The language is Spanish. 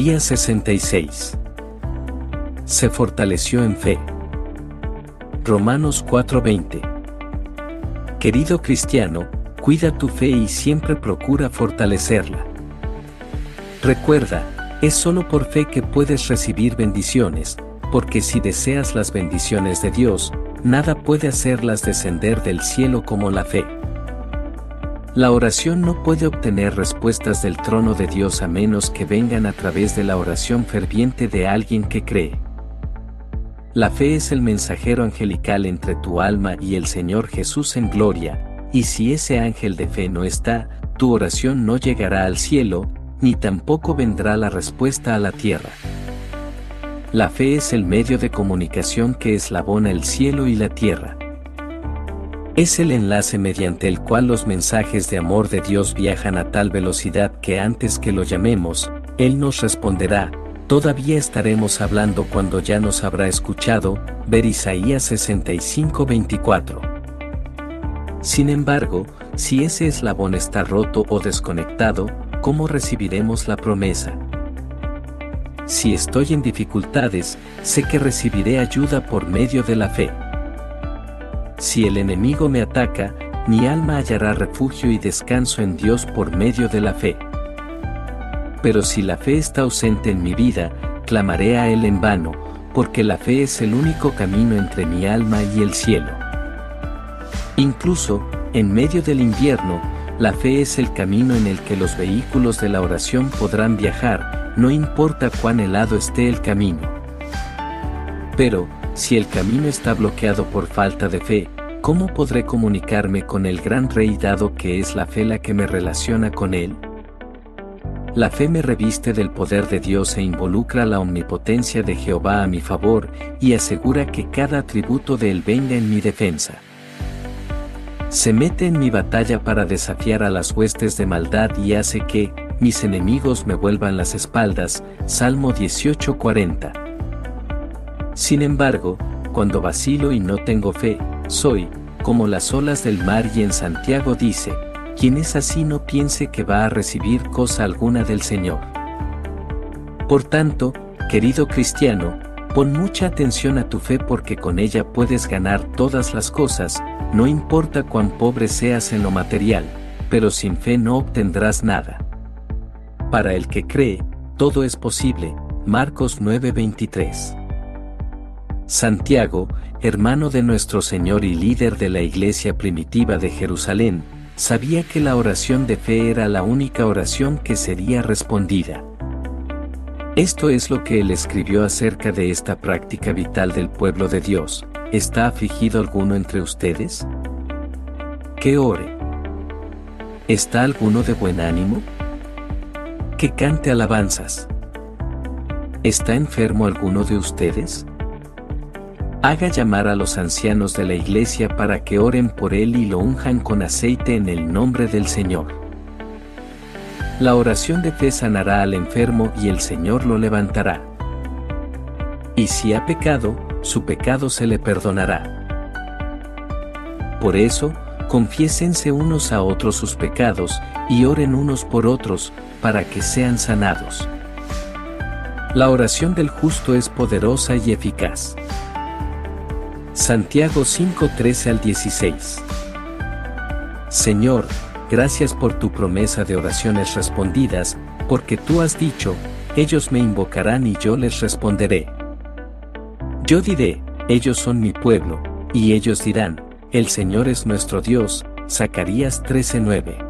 Día 66. Se fortaleció en fe. Romanos 4:20. Querido cristiano, cuida tu fe y siempre procura fortalecerla. Recuerda, es solo por fe que puedes recibir bendiciones, porque si deseas las bendiciones de Dios, nada puede hacerlas descender del cielo como la fe. La oración no puede obtener respuestas del trono de Dios a menos que vengan a través de la oración ferviente de alguien que cree. La fe es el mensajero angelical entre tu alma y el Señor Jesús en gloria, y si ese ángel de fe no está, tu oración no llegará al cielo, ni tampoco vendrá la respuesta a la tierra. La fe es el medio de comunicación que eslabona el cielo y la tierra. Es el enlace mediante el cual los mensajes de amor de Dios viajan a tal velocidad que antes que lo llamemos, Él nos responderá, todavía estaremos hablando cuando ya nos habrá escuchado, ver Isaías 65:24. Sin embargo, si ese eslabón está roto o desconectado, ¿cómo recibiremos la promesa? Si estoy en dificultades, sé que recibiré ayuda por medio de la fe. Si el enemigo me ataca, mi alma hallará refugio y descanso en Dios por medio de la fe. Pero si la fe está ausente en mi vida, clamaré a Él en vano, porque la fe es el único camino entre mi alma y el cielo. Incluso, en medio del invierno, la fe es el camino en el que los vehículos de la oración podrán viajar, no importa cuán helado esté el camino. Pero, si el camino está bloqueado por falta de fe, ¿cómo podré comunicarme con el gran rey dado que es la fe la que me relaciona con él? La fe me reviste del poder de Dios e involucra la omnipotencia de Jehová a mi favor y asegura que cada atributo de él venga en mi defensa. Se mete en mi batalla para desafiar a las huestes de maldad y hace que, mis enemigos me vuelvan las espaldas. Salmo 18:40. Sin embargo, cuando vacilo y no tengo fe, soy, como las olas del mar y en Santiago dice, quien es así no piense que va a recibir cosa alguna del Señor. Por tanto, querido cristiano, pon mucha atención a tu fe porque con ella puedes ganar todas las cosas, no importa cuán pobre seas en lo material, pero sin fe no obtendrás nada. Para el que cree, todo es posible. Marcos 9:23 Santiago, hermano de nuestro Señor y líder de la iglesia primitiva de Jerusalén, sabía que la oración de fe era la única oración que sería respondida. Esto es lo que él escribió acerca de esta práctica vital del pueblo de Dios. ¿Está afligido alguno entre ustedes? Que ore. ¿Está alguno de buen ánimo? Que cante alabanzas. ¿Está enfermo alguno de ustedes? Haga llamar a los ancianos de la iglesia para que oren por él y lo unjan con aceite en el nombre del Señor. La oración de fe sanará al enfermo y el Señor lo levantará. Y si ha pecado, su pecado se le perdonará. Por eso, confiésense unos a otros sus pecados y oren unos por otros, para que sean sanados. La oración del justo es poderosa y eficaz. Santiago 5:13 al 16. Señor, gracias por tu promesa de oraciones respondidas, porque tú has dicho, ellos me invocarán y yo les responderé. Yo diré, ellos son mi pueblo, y ellos dirán, el Señor es nuestro Dios. Zacarías 13:9.